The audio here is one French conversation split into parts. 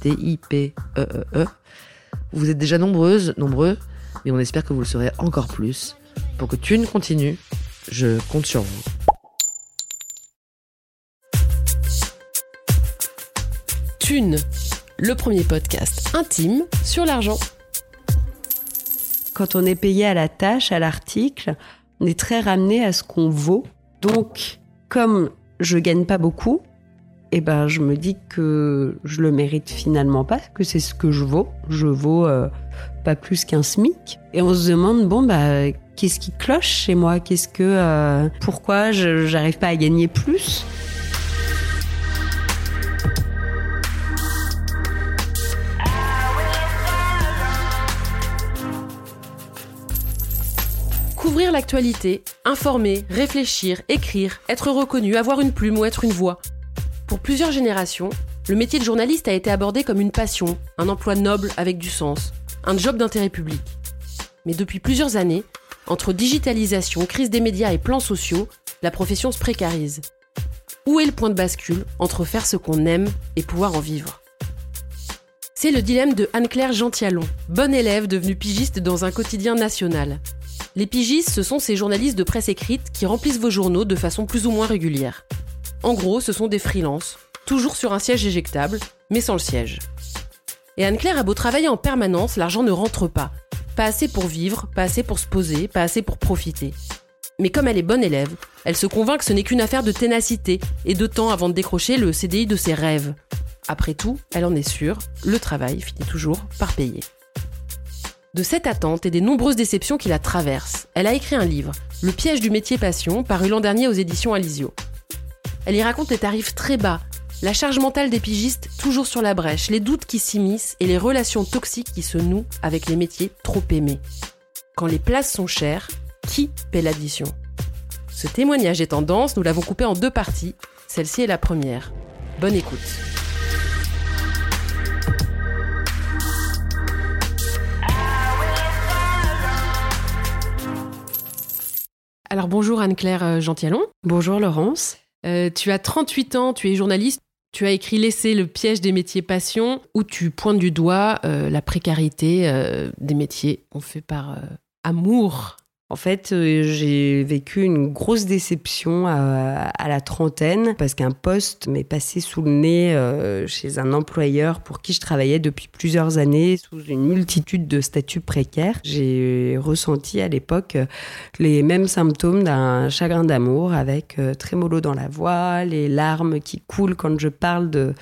T-I-P-E-E-E. Vous êtes déjà nombreuses, nombreux, mais on espère que vous le serez encore plus. Pour que Thune continue, je compte sur vous. Thune, le premier podcast intime sur l'argent. Quand on est payé à la tâche, à l'article, on est très ramené à ce qu'on vaut. Donc, comme je gagne pas beaucoup, eh ben, je me dis que je le mérite finalement pas, que c'est ce que je vaux. Je vaux euh, pas plus qu'un SMIC. Et on se demande, bon, bah, qu'est-ce qui cloche chez moi? Qu'est-ce que, euh, pourquoi j'arrive pas à gagner plus? Couvrir l'actualité, informer, réfléchir, écrire, être reconnu, avoir une plume ou être une voix. Pour plusieurs générations, le métier de journaliste a été abordé comme une passion, un emploi noble avec du sens, un job d'intérêt public. Mais depuis plusieurs années, entre digitalisation, crise des médias et plans sociaux, la profession se précarise. Où est le point de bascule entre faire ce qu'on aime et pouvoir en vivre? C'est le dilemme de Anne-Claire Gentialon, bonne élève devenue pigiste dans un quotidien national. Les pigistes, ce sont ces journalistes de presse écrite qui remplissent vos journaux de façon plus ou moins régulière. En gros, ce sont des freelances, toujours sur un siège éjectable, mais sans le siège. Et Anne-Claire a beau travailler en permanence, l'argent ne rentre pas. Pas assez pour vivre, pas assez pour se poser, pas assez pour profiter. Mais comme elle est bonne élève, elle se convainc que ce n'est qu'une affaire de ténacité et de temps avant de décrocher le CDI de ses rêves. Après tout, elle en est sûre, le travail finit toujours par payer. De cette attente et des nombreuses déceptions qui la traversent, elle a écrit un livre, Le piège du métier passion, paru l'an dernier aux éditions Alizio. Elle y raconte les tarifs très bas, la charge mentale des pigistes toujours sur la brèche, les doutes qui s'immiscent et les relations toxiques qui se nouent avec les métiers trop aimés. Quand les places sont chères, qui paie l'addition? Ce témoignage est tendance, nous l'avons coupé en deux parties. Celle-ci est la première. Bonne écoute. Alors bonjour Anne-Claire euh, Gentialon. Bonjour Laurence. Euh, tu as 38 ans, tu es journaliste. Tu as écrit Laisser le piège des métiers passion, où tu pointes du doigt euh, la précarité euh, des métiers qu'on fait par amour. En fait, euh, j'ai vécu une grosse déception à, la trentaine parce qu'un poste m'est passé sous le nez euh, chez un employeur pour qui je travaillais depuis plusieurs années sous une multitude de statuts précaires. J'ai ressenti à l'époque euh, les mêmes symptômes d'un chagrin d'amour avec trémolo dans la voix, les larmes qui coulent quand je parle de,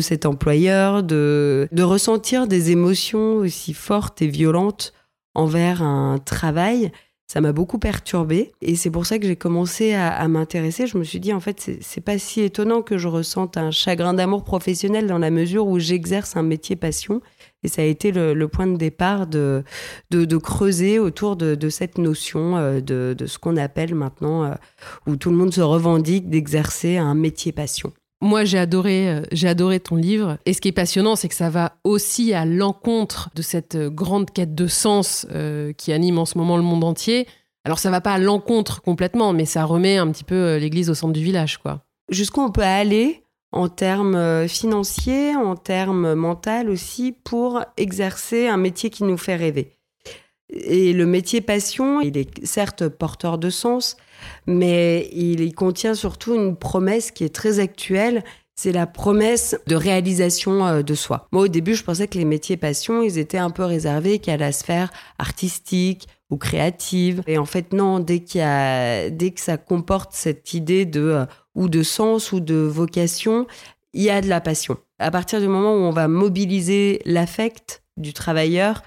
cet employeur, de ressentir des émotions aussi fortes et violentes envers un travail ça m'a beaucoup perturbée et c'est pour ça que j'ai commencé à, m'intéresser. Je me suis dit en fait c'est- pas si étonnant que je ressente un chagrin d'amour professionnel dans la mesure où j'exerce un métier passion et ça a été le, point de départ de, creuser autour de, cette notion euh, de, de ce qu'on appelle maintenant euh, où tout le monde se revendique d'exercer un métier passion. Moi, j'ai adoré, euh, j'ai adoré ton livre. Et ce qui est passionnant, c'est que ça va aussi à l'encontre de cette euh, grande quête de sens euh, qui anime en ce moment le monde entier. Alors, ça va pas à l'encontre complètement, mais ça remet un petit peu l'église au centre du village, quoi. jusqu'où on peut aller en termes financiers, en termes mental aussi, pour exercer un métier qui nous fait rêver? Et le métier passion, il est certes porteur de sens, mais il contient surtout une promesse qui est très actuelle. C'est la promesse de réalisation euh, de soi. Moi, au début, je pensais que les métiers passion, ils étaient un peu réservés qu'à la sphère artistique ou créative. Et en fait, non, dès, qu'il y a, dès que ça comporte cette idée de euh, ou de sens ou de vocation, il y a de la passion. À partir du moment où on va mobiliser l'affect du travailleur,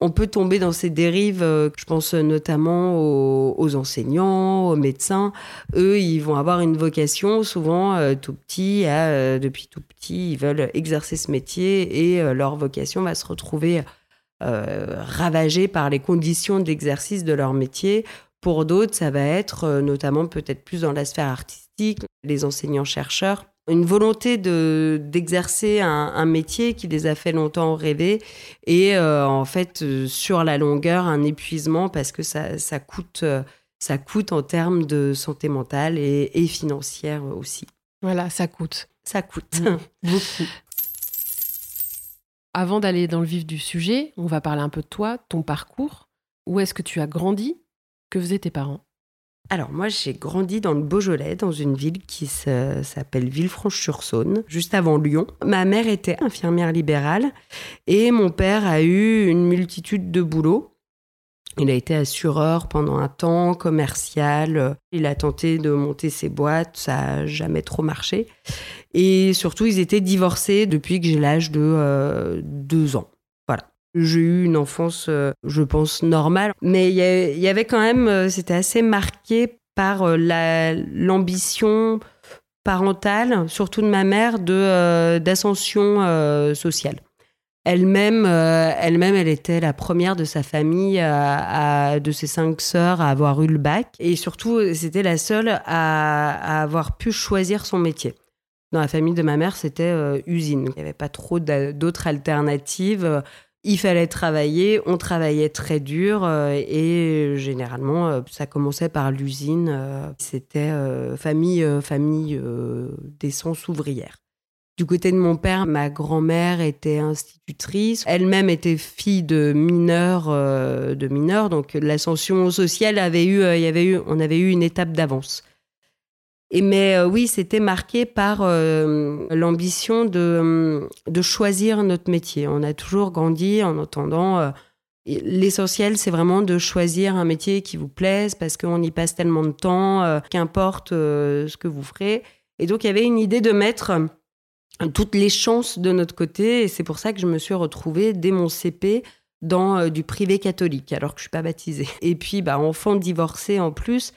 on peut tomber dans ces dérives, euh, je pense notamment aux, enseignants, aux médecins. Eux, ils vont avoir une vocation, souvent euh, tout petit, euh, depuis tout petit, ils veulent exercer ce métier et leur vocation va se retrouver ravagée par les conditions d'exercice de leur métier. Pour d'autres, ça va être notamment peut-être plus dans la sphère artistique, les enseignants-chercheurs une volonté de d'exercer un, métier qui les a fait longtemps rêver et euh, en fait euh, sur la longueur un épuisement parce que ça, ça coûte euh, ça coûte en termes de santé mentale et, financière aussi. Voilà, ça coûte. Ça coûte mmh. beaucoup. Avant d'aller dans le vif du sujet, on va parler un peu de toi, ton parcours. Où est-ce que tu as grandi? Que faisaient tes parents? Alors moi j'ai grandi dans le Beaujolais, dans une ville qui s'appelle Villefranche-sur-Saône, juste avant Lyon. Ma mère était infirmière libérale et mon père a eu une multitude de boulots. Il a été assureur pendant un temps, commercial. Il a tenté de monter ses boîtes, ça n'a jamais trop marché. Et surtout, ils étaient divorcés depuis que j'ai l'âge de euh, deux ans. J'ai eu une enfance, euh, je pense, normale. Mais il y, avait quand même, euh, c'était assez marqué par euh, l'ambition parentale, surtout de ma mère, de d'ascension sociale. Elle-même, elle-même, elle était la première de sa famille, de ses cinq sœurs, à avoir eu le bac. Et surtout, c'était la seule à, avoir pu choisir son métier. Dans la famille de ma mère, c'était usine. Il n'y avait pas trop d'autres alternatives il fallait travailler, on travaillait très dur euh, et généralement euh, ça commençait par l'usine. Euh, c'était famille, famille d'essence ouvrière. Du côté de mon père, ma grand-mère était institutrice. Elle-même était fille de mineurs, de mineurs. Donc l'ascension sociale avait eu, y avait eu, on avait eu une étape d'avance. Et mais euh, oui, c'était marqué par euh, l'ambition de, de choisir notre métier. On a toujours grandi en entendant euh, l'essentiel, c'est vraiment de choisir un métier qui vous plaise parce qu'on y passe tellement de temps, qu'importe ce que vous ferez. Et donc il y avait une idée de mettre toutes les chances de notre côté. Et c'est pour ça que je me suis retrouvée dès mon CP dans du privé catholique, alors que je suis pas baptisée. Et puis, bah, enfant divorcé en plus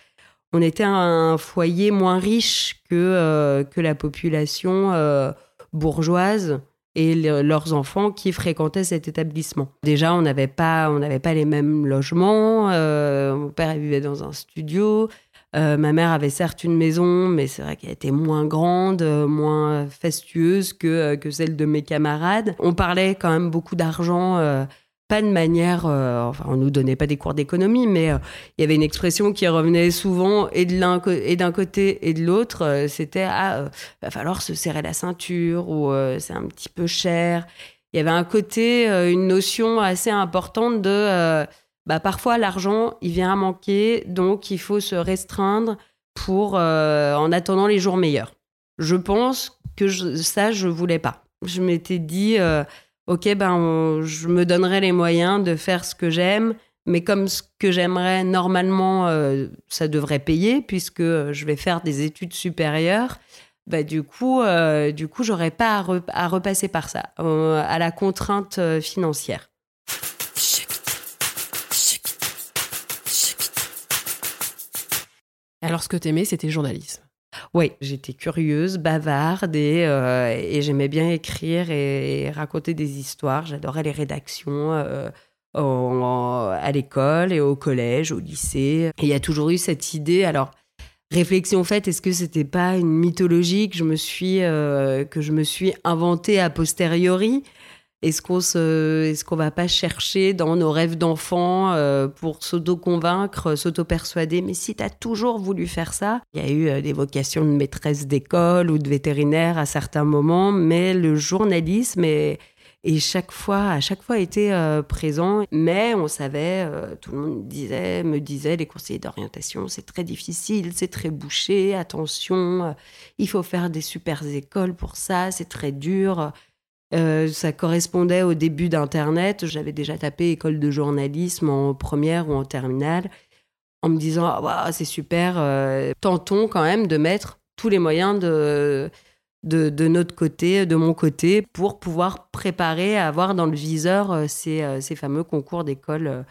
on était un foyer moins riche que, euh, que la population euh, bourgeoise et leurs enfants qui fréquentaient cet établissement. Déjà, on n'avait pas, pas les mêmes logements. Euh, mon père vivait dans un studio. ma mère avait certes une maison, mais c'est vrai qu'elle était moins grande, moins fastueuse que, que celle de mes camarades. On parlait quand même beaucoup d'argent pas de manière, euh, enfin on nous donnait pas des cours d'économie, mais euh, il y avait une expression qui revenait souvent et d'un côté et de l'autre, euh, c'était ah va falloir se serrer la ceinture ou c'est un petit peu cher. Il y avait un côté, une notion assez importante de bah parfois l'argent il vient à manquer, donc il faut se restreindre pour en attendant les jours meilleurs. Je pense que ça je voulais pas. Je m'étais dit ok, ben, je me donnerai les moyens de faire ce que j'aime, mais comme ce que j'aimerais, normalement, euh, ça devrait payer puisque je vais faire des études supérieures. Bah, du coup, euh, du coup, j'aurais pas à, repasser par ça, euh, à la contrainte financière. Alors, ce que t'aimais, c'était journalisme. Oui, j'étais curieuse, bavarde et, euh, j'aimais bien écrire et, raconter des histoires. J'adorais les rédactions euh, à l'école et au collège, au lycée. Et il y a toujours eu cette idée. Alors, réflexion faite, est-ce que c'était pas une mythologie que je me suis, euh, que je me suis inventée a posteriori? Est-ce qu'on se, va pas chercher dans nos rêves d'enfant euh, pour s'auto-convaincre, s'auto-persuader? Mais si tu as toujours voulu faire ça, il y a eu euh, des vocations de maîtresse d'école ou de vétérinaire à certains moments, mais le journalisme est, chaque fois, à chaque fois, était euh, présent. Mais on savait, euh, tout le monde disait, me disait, les conseillers d'orientation, c'est très difficile, c'est très bouché, attention, il faut faire des super écoles pour ça, c'est très dur. Ça correspondait au début d'Internet. J'avais déjà tapé école de journalisme en première ou en terminale, en me disant, ah, c'est super, tentons quand même de mettre tous les moyens de de, notre côté, de mon côté, pour pouvoir préparer, avoir dans le viseur euh, euh, ces, fameux concours d'école euh,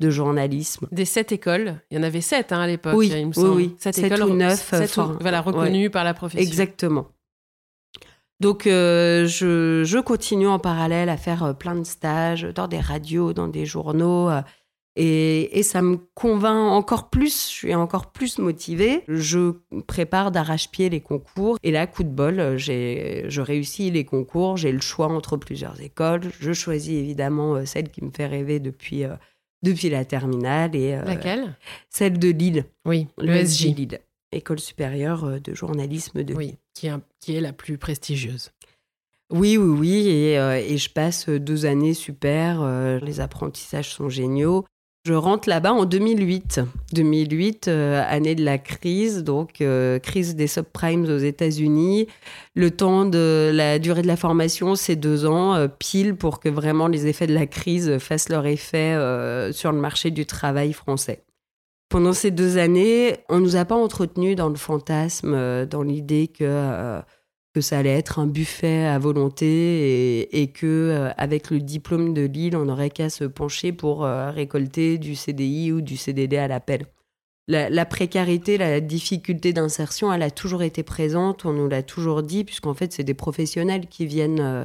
de journalisme. Des sept écoles, il y en avait sept hein, à l'époque, oui, il me semble. Oui, Sept, écoles, ou neuf. voilà, reconnues par la profession. Exactement. Donc, je, continue en parallèle à faire plein de stages dans des radios, dans des journaux. Et, ça me convainc encore plus, je suis encore plus motivée. Je prépare d'arrache-pied les concours. Et là, coup de bol, je réussis les concours. J'ai le choix entre plusieurs écoles. Je choisis évidemment euh, celle qui me fait rêver depuis, euh, depuis la terminale. Et, euh, Laquelle? Celle de Lille. Oui, l'ESJ. Lille. École supérieure de journalisme de oui, Qui est, qui est la plus prestigieuse. Oui, oui, oui. Et, et, je passe deux années super. les apprentissages sont géniaux. Je rentre là-bas en 2008. 2008, euh, année de la crise, donc euh, crise des subprimes aux États-Unis. Le temps de la durée de la formation, c'est deux ans, euh, pile pour que vraiment les effets de la crise fassent leur effet sur le marché du travail français. Pendant ces deux années, on nous a pas entretenu dans le fantasme, dans l'idée que que ça allait être un buffet à volonté et, que euh, avec le diplôme de Lille, on n'aurait qu'à se pencher pour euh, récolter du CDI ou du CDD à l'appel. La, précarité, la difficulté d'insertion, elle a toujours été présente, on nous l'a toujours dit, puisqu'en fait, c'est des professionnels qui viennent euh,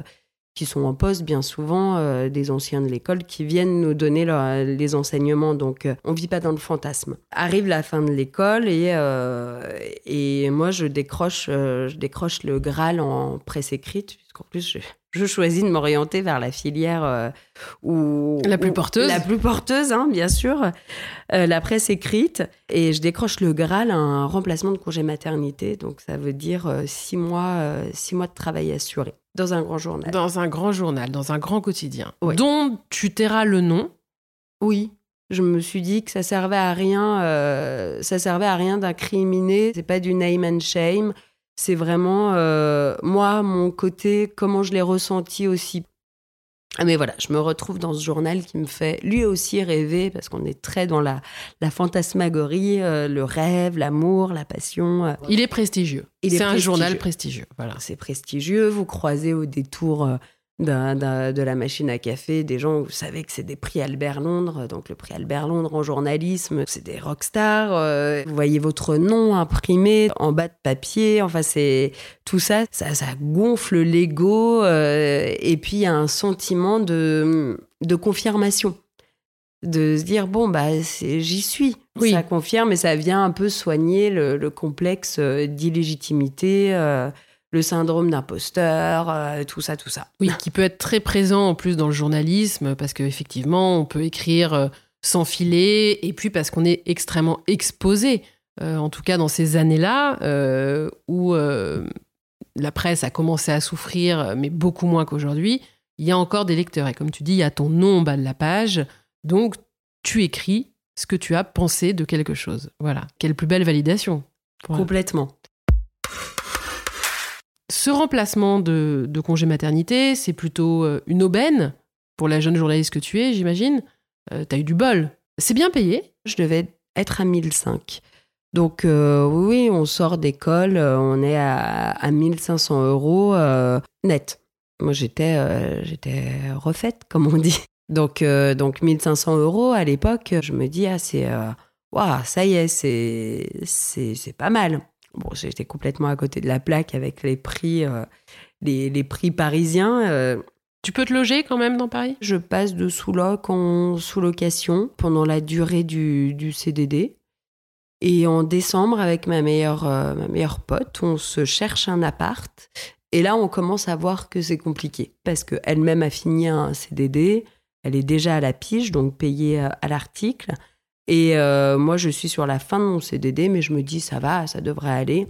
qui sont en poste bien souvent, euh, des anciens de l'école, qui viennent nous donner les enseignements. Donc, euh, on vit pas dans le fantasme. Arrive la fin de l'école et, euh, et moi, je décroche, je décroche le Graal en presse écrite, puisqu'en plus, je, choisis de m'orienter vers la filière où... La plus porteuse. la plus porteuse, hein, bien sûr. la presse écrite. Et je décroche le Graal, un remplacement de congé maternité. Donc, ça veut dire six mois, six mois de travail assuré. Dans un grand journal. Dans un grand journal, dans un grand quotidien. Dont tu tairas le nom. Oui. Je me suis dit que ça servait à rien, euh, ça servait à rien d'incriminer. C'est pas du name and shame. C'est vraiment euh, moi, mon côté, comment je l'ai ressenti aussi. Ah, mais voilà, je me retrouve dans ce journal qui me fait lui aussi rêver parce qu'on est très dans la, la fantasmagorie, euh, le rêve, l'amour, la passion. Euh. Il est prestigieux. C'est un journal prestigieux. Voilà. C'est prestigieux. Vous croisez au détour euh, de la machine à café, des gens, vous savez que c'est des prix Albert Londres, donc le prix Albert Londres en journalisme, c'est des rockstars, euh, vous voyez votre nom imprimé en bas de papier, enfin c'est tout ça, ça, ça gonfle l'ego, euh, et puis il y a un sentiment de, de confirmation de se dire bon bah j'y suis oui. ça confirme et ça vient un peu soigner le, complexe euh, d'illégitimité le syndrome d'imposteur, euh, tout ça, tout ça. Oui, qui peut être très présent en plus dans le journalisme, parce qu'effectivement, on peut écrire euh, sans filet, et puis parce qu'on est extrêmement exposé, euh, en tout cas dans ces années-là, où la presse a commencé à souffrir, mais beaucoup moins qu'aujourd'hui, il y a encore des lecteurs. Et comme tu dis, il y a ton nom en bas de la page, donc tu écris ce que tu as pensé de quelque chose. Voilà. Quelle plus belle validation. Complètement. Ce remplacement de, congé maternité, c'est plutôt euh, une aubaine pour la jeune journaliste que tu es, j'imagine. Euh, tu as eu du bol. C'est bien payé Je devais être à 1005. Donc euh, oui, on sort d'école, on est à, à 1500 euros net. Moi, j'étais refaite, comme on dit. Donc, donc 1500 euros à l'époque, je me dis, ah, c'est... Ça y est, c'est pas mal. Bon, j'étais complètement à côté de la plaque avec les prix, euh, les, prix parisiens. Euh. Tu peux te loger quand même dans Paris? Je passe de sous-loc en sous-location pendant la durée du, CDD. Et en décembre, avec ma meilleure, euh, ma meilleure pote, on se cherche un appart. Et là, on commence à voir que c'est compliqué. Parce qu'elle-même a fini un CDD. Elle est déjà à la pige, donc payée à l'article. Et euh, moi, je suis sur la fin de mon CDD, mais je me dis, ça va, ça devrait aller.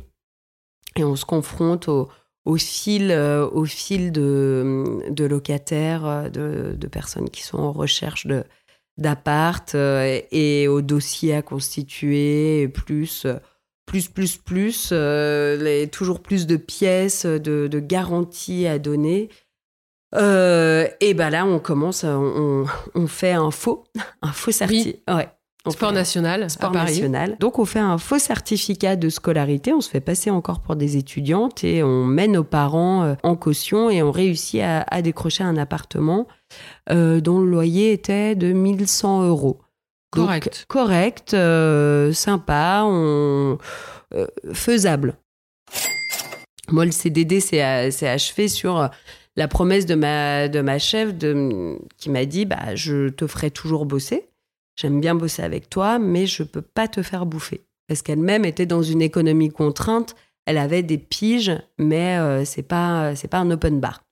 Et on se confronte au, au fil, au fil de, de locataires, de, de, personnes qui sont en recherche de, d'appart et au dossier à constituer, plus plus, plus, plus, les, toujours plus de pièces, de, de garanties à donner. Euh, et ben là, on commence, on, on, fait un faux, un faux certificat. Ouais. Sport national, sport national. Donc on fait un faux certificat de scolarité, on se fait passer encore pour des étudiantes et on mène nos parents euh, en caution et on réussit à, à décrocher un appartement euh, dont le loyer était de 1100 euros. Correct. correct, euh, sympa, on, euh, faisable. Moi, le CDD s'est achevé sur la promesse de ma, de ma chef de, qui m'a dit bah, Je te ferai toujours bosser. J'aime bien bosser avec toi, mais je peux pas te faire bouffer. Parce qu'elle-même était dans une économie contrainte. Elle avait des piges, mais euh, c'est pas, c'est pas un open bar.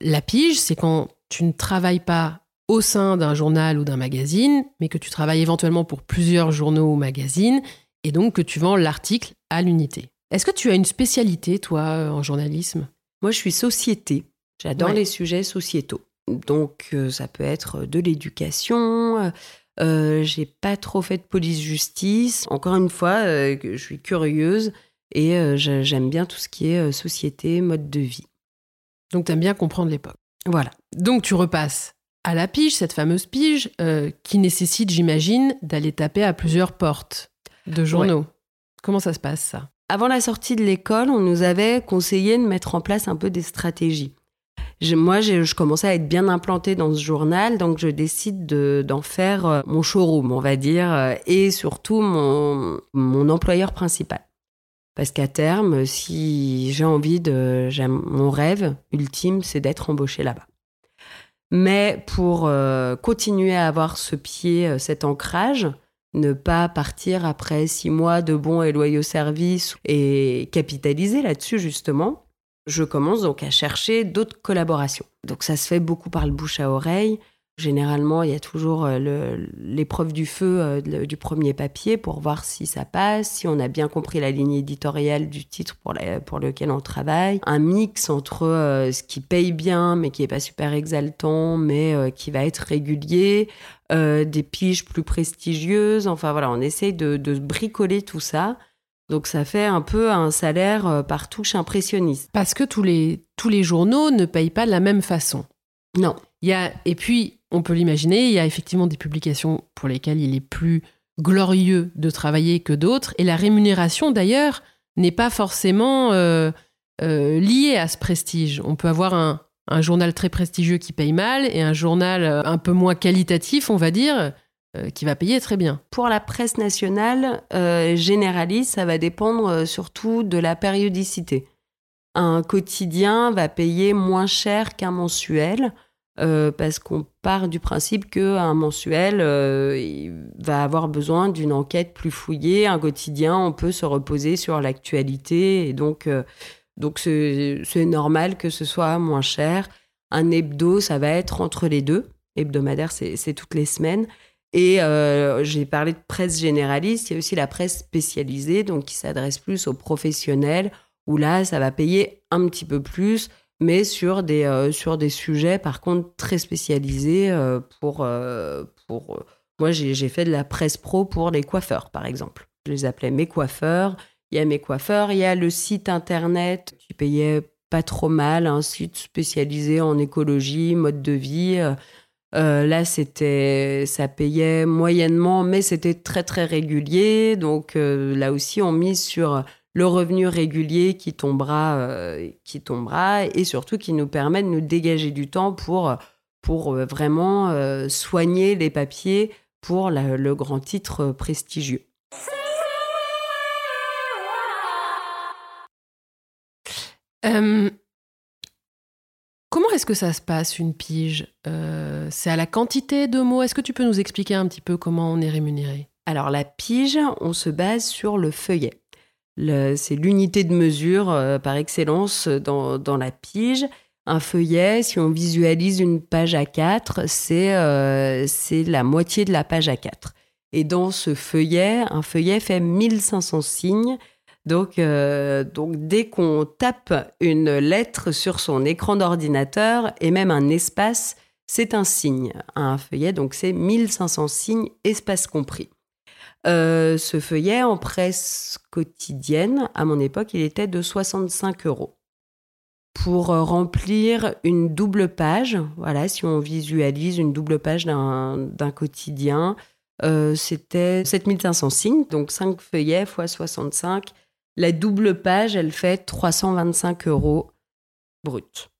La pige, c'est quand tu ne travailles pas au sein d'un journal ou d'un magazine, mais que tu travailles éventuellement pour plusieurs journaux ou magazines, et donc que tu vends l'article à l'unité. Est-ce que tu as une spécialité, toi, euh, en journalisme? Moi, je suis société. J'adore les sujets sociétaux. Donc, euh, ça peut être de l'éducation. Euh, j'ai pas trop fait de police-justice. Encore une fois, je suis curieuse et j'aime bien tout ce qui est société, mode de vie. Donc, tu aimes bien comprendre l'époque. Voilà. Donc, tu repasses à la pige, cette fameuse pige, euh, qui nécessite, j'imagine, d'aller taper à plusieurs portes de journaux. Comment ça se passe, ça? Avant la sortie de l'école, on nous avait conseillé de mettre en place un peu des stratégies. Moi, je commençais à être bien implantée dans ce journal, donc je décide d'en faire euh, mon showroom, on va dire, euh, et surtout mon, employeur principal. Parce qu'à terme, si j'ai envie de... Mon rêve ultime, c'est d'être embauchée là-bas. Mais pour euh, continuer à avoir ce pied, cet ancrage, ne pas partir après six mois de bons et loyaux services et capitaliser là-dessus justement, je commence donc à chercher d'autres collaborations. Donc ça se fait beaucoup par le bouche à oreille. Généralement, il y a toujours euh, l'épreuve du feu euh, du premier papier pour voir si ça passe, si on a bien compris la ligne éditoriale du titre pour, lequel on travaille. Un mix entre euh, ce qui paye bien, mais qui n'est pas super exaltant, mais qui va être régulier, des piges plus prestigieuses. Enfin voilà, on essaye de bricoler tout ça. Donc ça fait un peu un salaire par touche impressionniste. Parce que tous les, tous les journaux ne payent pas de la même façon. Non. Il y a, et puis, on peut l'imaginer, il y a effectivement des publications pour lesquelles il est plus glorieux de travailler que d'autres, et la rémunération d'ailleurs n'est pas forcément euh, euh, liée à ce prestige. On peut avoir un, journal très prestigieux qui paye mal et un journal euh, un peu moins qualitatif, on va dire, qui va payer très bien. Pour la presse nationale généraliste, ça va dépendre surtout de la périodicité. Un quotidien va payer moins cher qu'un mensuel. Euh, parce qu'on part du principe qu'un mensuel euh, va avoir besoin d'une enquête plus fouillée, un quotidien, on peut se reposer sur l'actualité, et donc euh, donc c'est normal que ce soit moins cher. Un hebdo, ça va être entre les deux. Hebdomadaire, c'est toutes les semaines. Et j'ai parlé de presse généraliste, il y a aussi la presse spécialisée, donc qui s'adresse plus aux professionnels, où là, ça va payer un petit peu plus mais sur des, euh, sur des sujets, par contre, très spécialisés euh, pour... Euh, pour moi, j'ai fait de la presse pro pour les coiffeurs, par exemple. Je les appelais mes coiffeurs. Il y a mes coiffeurs, il y a le site internet qui payait pas trop mal, un site spécialisé en écologie, mode de vie. Là, c'était, ça payait moyennement, mais c'était très très régulier. Donc là aussi, on mise sur le revenu régulier qui tombera, euh, qui tombera et surtout qui nous permet de nous dégager du temps pour, euh, vraiment euh, soigner les papiers pour le grand titre prestigieux. Que ça se passe une pige C'est à la quantité de mots Est-ce que tu peux nous expliquer un petit peu comment on est rémunéré? Alors la pige, on se base sur le feuillet c'est l'unité de mesure euh, par excellence dans, la pige. Un feuillet, si on visualise une page à 4, euh, c'est la moitié de la page à 4. Et dans ce feuillet, un feuillet fait 1500 signes. Donc, euh, donc dès qu'on tape une lettre sur son écran d'ordinateur et même un espace, c'est un signe. Un feuillet, donc c'est 1500 signes, espace compris. Euh, ce feuillet en presse quotidienne, à mon époque, il était de 65 euros. Pour euh, remplir une double page, voilà, si on visualise une double page d'un quotidien, c'était 7500 signes, donc 5 feuillets x 65. La double page, elle fait 325 euros brut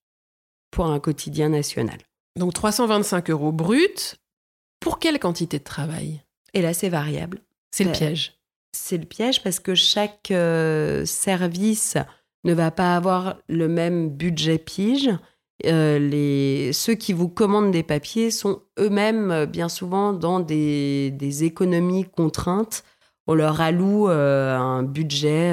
pour un quotidien national. Donc 325 euros brut, pour quelle quantité de travail? Et là, c'est variable. C'est le piège. C'est le piège parce que chaque euh, service ne va pas avoir le même budget pige. Euh, les, ceux qui vous commandent des papiers sont eux-mêmes euh, bien souvent dans des, économies contraintes. On leur alloue un budget,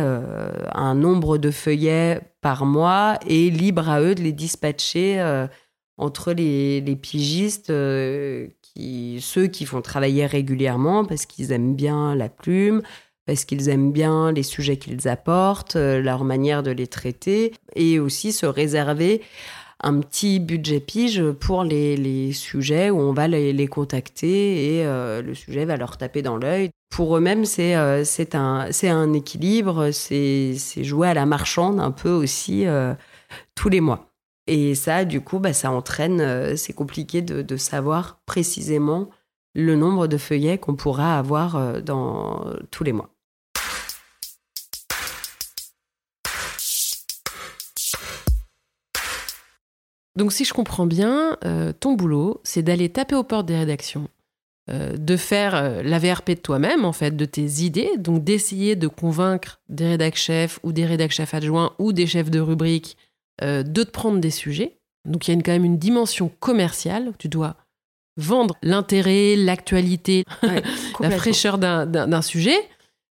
un nombre de feuillets par mois et libre à eux de les dispatcher entre les, pigistes ceux qui font travailler régulièrement parce qu'ils aiment bien la plume, parce qu'ils aiment bien les sujets qu'ils apportent, euh, leur manière de les traiter, et aussi se réserver un petit budget pige pour les, sujets où on va les, contacter et euh, le sujet va leur taper dans l'œil. Pour eux-mêmes, c'est euh, un, équilibre, c'est jouer à la marchande un peu aussi tous les mois. Et ça, du coup, bah, ça entraîne, euh, c'est compliqué de, savoir précisément le nombre de feuillets qu'on pourra avoir euh, dans tous les mois. Donc si je comprends bien, euh, ton boulot, c'est d'aller taper aux portes des rédactions, de faire la VRP de toi-même, en fait, de tes idées, donc d'essayer de convaincre des rédac chefs ou des rédac chefs adjoints ou des chefs de rubrique euh, de te prendre des sujets. Donc il y a quand même une dimension commerciale. Tu dois vendre l'intérêt, l'actualité, la fraîcheur d'un sujet,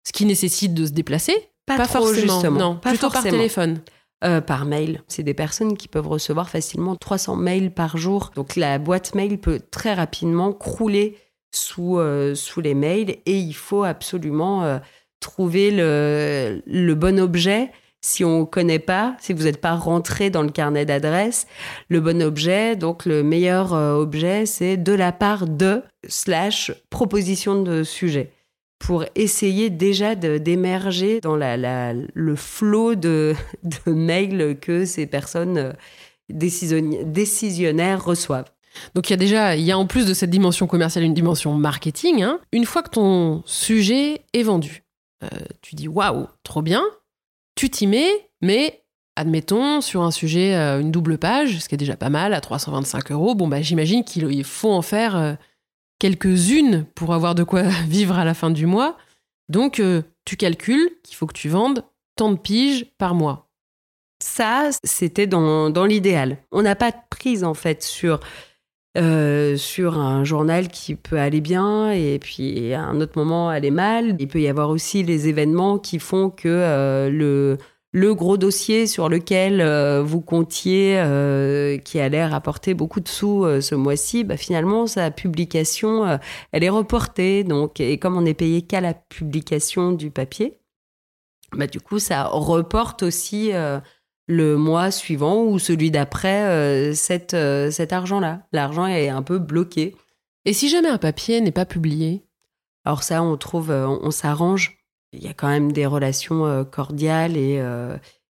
ce qui nécessite de se déplacer. Pas, forcément, justement. Non, pas plutôt par téléphone. Euh, par mail. C'est des personnes qui peuvent recevoir facilement 300 mails par jour. Donc la boîte mail peut très rapidement crouler sous, euh, sous les mails et il faut absolument trouver le, bon objet si on ne connaît pas, si vous n'êtes pas rentré dans le carnet d'adresse, le bon objet, donc le meilleur euh, objet, c'est de la part de slash proposition de sujet pour essayer déjà d'émerger dans le flot de, mails que ces personnes euh, décisionnaires reçoivent. Donc il y a déjà, il y a en plus de cette dimension commerciale une dimension marketing. Hein. Une fois que ton sujet est vendu, euh, tu dis waouh, trop bien, tu t'y mets, mais admettons, sur un sujet, euh, une double page, ce qui est déjà pas mal, à 325 euros, bon, bah, j'imagine qu'il faut en faire euh, quelques-unes pour avoir de quoi vivre à la fin du mois. Donc, tu calcules qu'il faut que tu vendes tant de piges par mois. Ça, c'était dans, dans l'idéal. On n'a pas de prise, en fait, sur euh, sur un journal qui peut aller bien et puis à un autre moment aller mal. Il peut y avoir aussi les événements qui font que euh, le, gros dossier sur lequel euh, vous comptiez, qui allait rapporter beaucoup de sous ce mois-ci, bah, finalement, sa publication, elle est reportée. Donc, et comme on n'est payé qu'à la publication du papier, bah, du coup, ça reporte aussi le mois suivant ou celui d'après euh, euh, cet argent-là. L'argent est un peu bloqué. Et si jamais un papier n'est pas publié? Alors ça, on trouve, euh, on, s'arrange. Il y a quand même des relations cordiales et,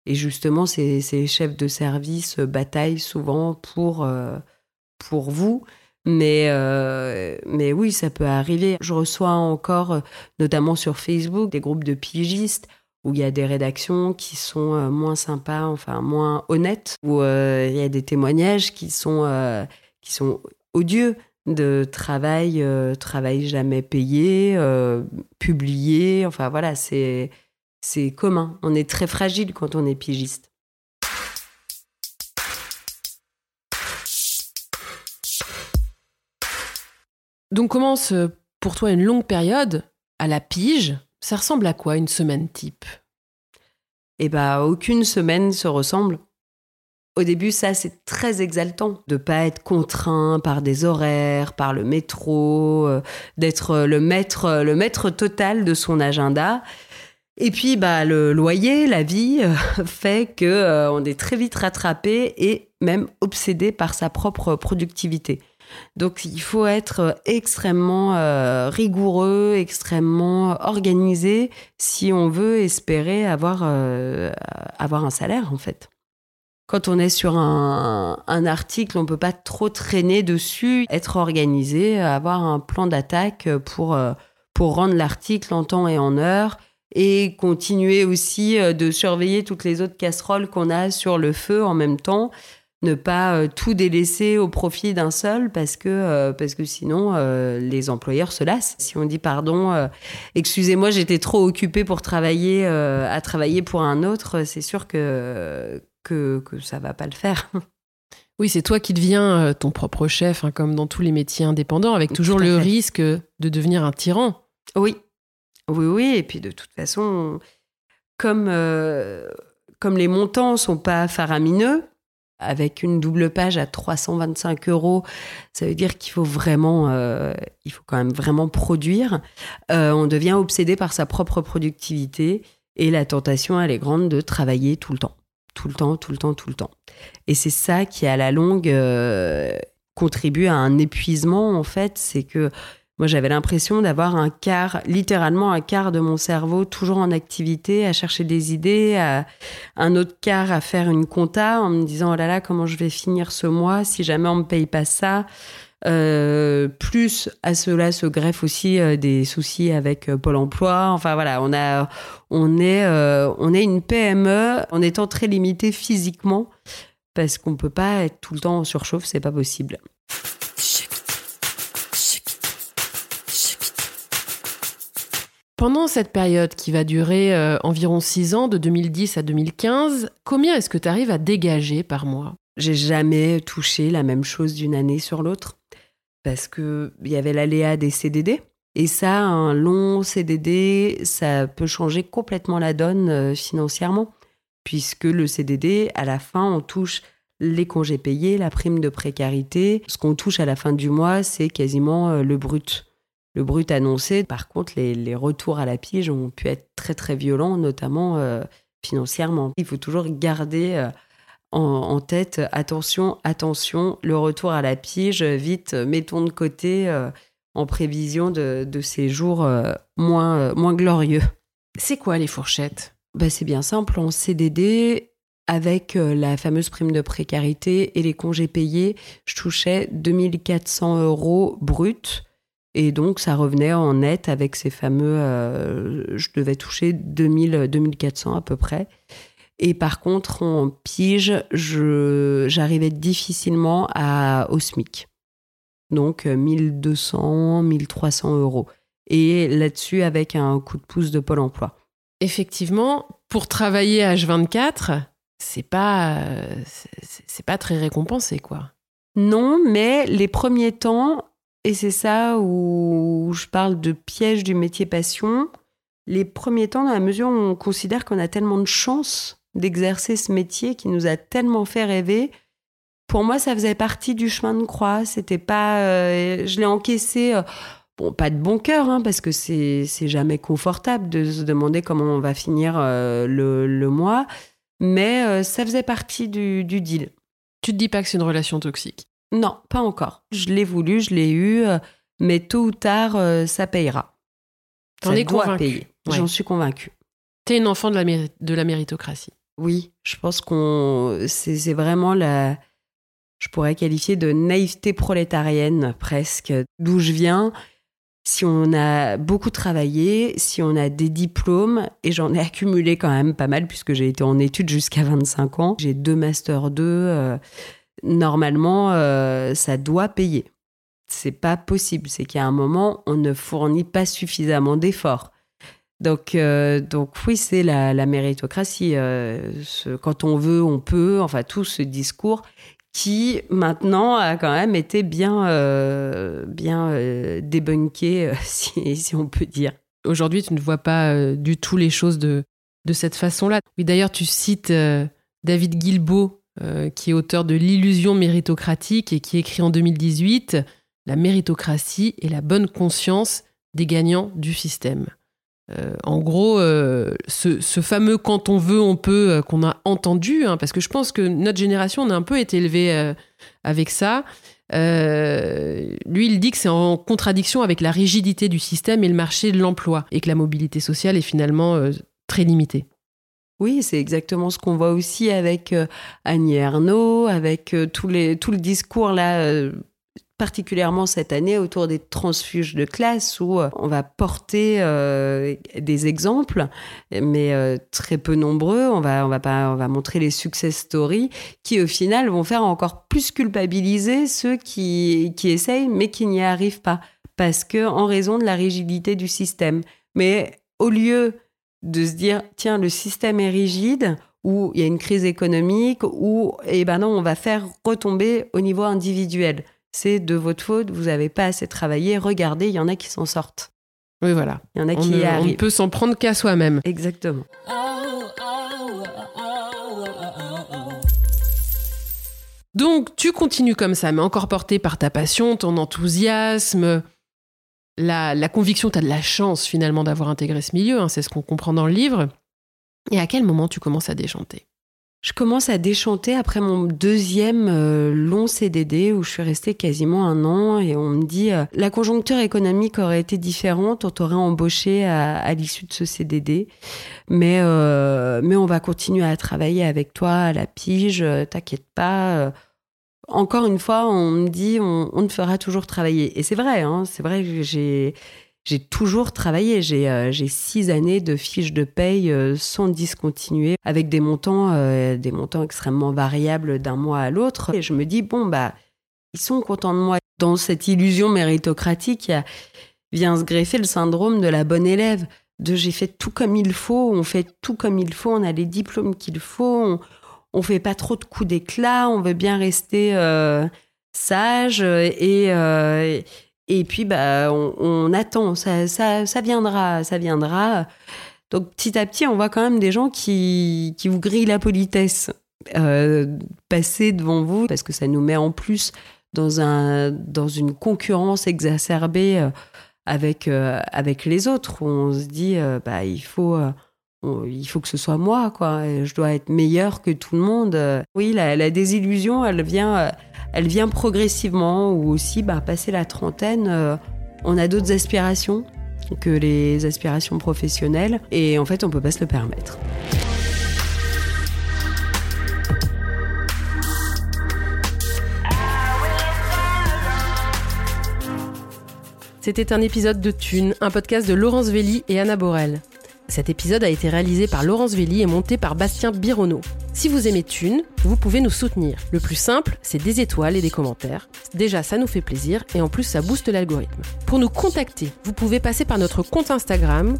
et justement, ces, ces, chefs de service bataillent souvent pour, pour vous. Mais, mais oui, ça peut arriver. Je reçois encore, notamment sur Facebook, des groupes de pigistes où il y a des rédactions qui sont euh, moins sympas, enfin moins honnêtes, où euh, il y a des témoignages qui sont, euh, qui sont odieux de travail, travail jamais payé, publié, enfin voilà, c'est, c'est commun. On est très fragile quand on est pigiste. Donc commence pour toi une longue période à la pige ça ressemble à quoi une semaine type? Eh bien, aucune semaine se ressemble. Au début, ça, c'est très exaltant de pas être contraint par des horaires, par le métro, euh, d'être le maître, le maître total de son agenda. Et puis, bah, le loyer, la vie, fait que on est très vite rattrapé et même obsédé par sa propre productivité. Donc il faut être extrêmement euh, rigoureux, extrêmement organisé si on veut espérer avoir, euh, avoir un salaire en fait. Quand on est sur un, article, on ne peut pas trop traîner dessus, être organisé, avoir un plan d'attaque pour, euh, pour rendre l'article en temps et en heure et continuer aussi de surveiller toutes les autres casseroles qu'on a sur le feu en même temps ne pas euh, tout délaisser au profit d'un seul parce que euh, parce que sinon euh, les employeurs se lassent. Si on dit pardon, excusez-moi, j'étais trop occupé pour travailler à travailler pour un autre, c'est sûr que que que ça va pas le faire. Oui, c'est toi qui deviens ton propre chef, hein, comme dans tous les métiers indépendants, avec toujours le risque de devenir un tyran. Oui, oui, oui. Et puis de toute façon, comme comme les montants sont pas faramineux, avec une double page à 325 euros, ça veut dire qu'il faut vraiment, euh, il faut quand même vraiment produire. Euh, on devient obsédé par sa propre productivité et la tentation, elle est grande de travailler tout le temps, tout le temps, tout le temps, tout le temps. Et c'est ça qui, à la longue, euh, contribue à un épuisement, en fait, c'est que moi, j'avais l'impression d'avoir un quart, littéralement un quart de mon cerveau toujours en activité, à chercher des idées, à un autre quart à faire une compta en me disant oh là là comment je vais finir ce mois si jamais on me paye pas ça? Euh, plus à cela se greffent aussi euh, des soucis avec euh, Pôle Emploi. Enfin voilà, on a, on est, on est une PME en étant très limité physiquement parce qu'on peut pas être tout le temps en surchauffe, c'est pas possible. Pendant cette période qui va durer euh, environ 6 ans, de 2010 à 2015, combien est-ce que tu arrives à dégager par mois? J'ai jamais touché la même chose d'une année sur l'autre parce qu'il y avait l'aléa des CDD. Et ça, un long CDD, ça peut changer complètement la donne euh, financièrement, puisque le CDD, à la fin, on touche les congés payés, la prime de précarité. Ce qu'on touche à la fin du mois, c'est quasiment euh, le brut le brut annoncé. Par contre, les, retours à la pige ont pu être très très violents, notamment euh, financièrement. Il faut toujours garder euh, en, tête, attention, attention, le retour à la pige, vite, mettons de côté euh, en prévision de, ces jours moins, moins glorieux. C'est quoi les fourchettes? Bah, C'est bien simple, en CDD, avec la fameuse prime de précarité et les congés payés, je touchais 2400 euros bruts et donc, ça revenait en net avec ces fameux. Euh, je devais toucher 2000, 2400 à peu près. Et par contre, en pige, j'arrivais difficilement à, au SMIC. Donc, 1200, 1300 euros. Et là-dessus, avec un coup de pouce de Pôle emploi. Effectivement, pour travailler H24, c'est pas, c'est pas très récompensé, quoi. Non, mais les premiers temps, et c'est ça où je parle de piège du métier passion. Les premiers temps, dans la mesure où on considère qu'on a tellement de chance d'exercer ce métier qui nous a tellement fait rêver, pour moi, ça faisait partie du chemin de croix. C'était pas, euh, je l'ai encaissé, euh, bon, pas de bon cœur, hein, parce que c'est jamais confortable de se demander comment on va finir euh, le, mois, mais ça faisait partie du, du deal. Tu te dis pas que c'est une relation toxique non, pas encore. Je l'ai voulu, je l'ai eu, euh, mais tôt ou tard, euh, ça payera. T'en es convaincu J'en suis convaincue. T'es une enfant de la, de la méritocratie. Oui, je pense qu'on c'est vraiment la, je pourrais qualifier de naïveté prolétarienne presque. D'où je viens, si on a beaucoup travaillé, si on a des diplômes, et j'en ai accumulé quand même pas mal puisque j'ai été en études jusqu'à 25 ans, j'ai deux masters 2 normalement, euh, ça doit payer. C'est pas possible. C'est qu'à un moment, on ne fournit pas suffisamment d'efforts. Donc, euh, donc oui, c'est la, méritocratie. Euh, quand on veut, on peut. Enfin, tout ce discours qui maintenant a quand même été bien, bien débunké, si, si, on peut dire. Aujourd'hui, tu ne vois pas du tout les choses de, de cette façon-là. Oui, d'ailleurs, tu cites David Guilbeault euh, qui est auteur de L'illusion méritocratique et qui écrit en 2018 La méritocratie et la bonne conscience des gagnants du système. Euh, en gros, euh, ce, fameux quand on veut, on peut, qu'on a entendu, hein, parce que je pense que notre génération, on a un peu été élevé avec ça. lui, il dit que c'est en contradiction avec la rigidité du système et le marché de l'emploi, et que la mobilité sociale est finalement très limitée. Oui, c'est exactement ce qu'on voit aussi avec Annie Ernaux, avec les, tout le discours là particulièrement cette année autour des transfuges de classe où euh, on va porter euh, des exemples, mais euh, très peu nombreux. On va, on va pas, on va montrer les success stories qui au final vont faire encore plus culpabiliser ceux qui, qui essayent mais qui n'y arrivent pas parce que en raison de la rigidité du système. Mais au lieu de se dire tiens le système est rigide ou il y a une crise économique ou eh ben non on va faire retomber au niveau individuel c'est de votre faute, vous n'avez pas assez travaillé, regardez, il y en a qui s'en sortent. Oui, voilà. Il y en a qui On ne peut s'en prendre qu'à soi-même. Exactement. Donc, tu continues comme ça, mais encore porté par ta passion, ton enthousiasme, la, conviction, tu as de la chance finalement d'avoir intégré ce milieu, hein, c'est ce qu'on comprend dans le livre. Et à quel moment tu commences à déchanter? Je commence à déchanter après mon deuxième euh, long CDD où je suis restée quasiment un an et on me dit euh, la conjoncture économique aurait été différente, on t'aurait embauché à, l'issue de ce CDD, mais euh, mais on va continuer à travailler avec toi à la pige, t'inquiète pas. Encore une fois, on me dit on, on fera toujours travailler et c'est vrai, hein, c'est vrai que j'ai toujours travaillé. Euh, j'ai six années de fiches de paye euh, sans discontinuer, avec des montants, euh, des montants extrêmement variables d'un mois à l'autre. Et je me dis, bon, bah, ils sont contents de moi. Dans cette illusion méritocratique, vient se greffer le syndrome de la bonne élève. De j'ai fait tout comme il faut, on fait tout comme il faut, on a les diplômes qu'il faut, on fait pas trop de coups d'éclat, on veut bien rester sage et et puis, bah, on, attend, ça, ça, ça, viendra, ça viendra. Donc, petit à petit, on voit quand même des gens qui, qui vous grillent la politesse euh, passer devant vous, parce que ça nous met en plus dans, un, dans une concurrence exacerbée euh, avec, euh, avec les autres, on se dit, bah, il faut il faut que ce soit moi, quoi. Je dois être meilleur que tout le monde. Oui, la, désillusion, elle vient, elle vient progressivement, ou aussi, bah, passer la trentaine, euh, on a d'autres aspirations que les aspirations professionnelles, et en fait, on peut pas se le permettre. C'était un épisode de Thune, un podcast de Laurence Velli et Anna Borel. Cet épisode a été réalisé par Laurence Velli et monté par Bastien Bironneau. Si vous aimez Thune, vous pouvez nous soutenir. Le plus simple, c'est des étoiles et des commentaires. Déjà, ça nous fait plaisir et en plus, ça booste l'algorithme. Pour nous contacter, vous pouvez passer par notre compte Instagram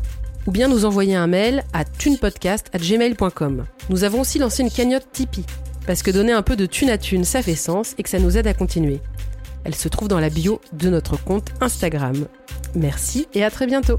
ou bien nous envoyer un mail à thunepodcast.gmail.com. Nous avons aussi lancé une cagnotte Tipeee, parce que donner un peu de thune à thune, ça fait sens et que ça nous aide à continuer. Elle se trouve dans la bio de notre compte Instagram. Merci et à très bientôt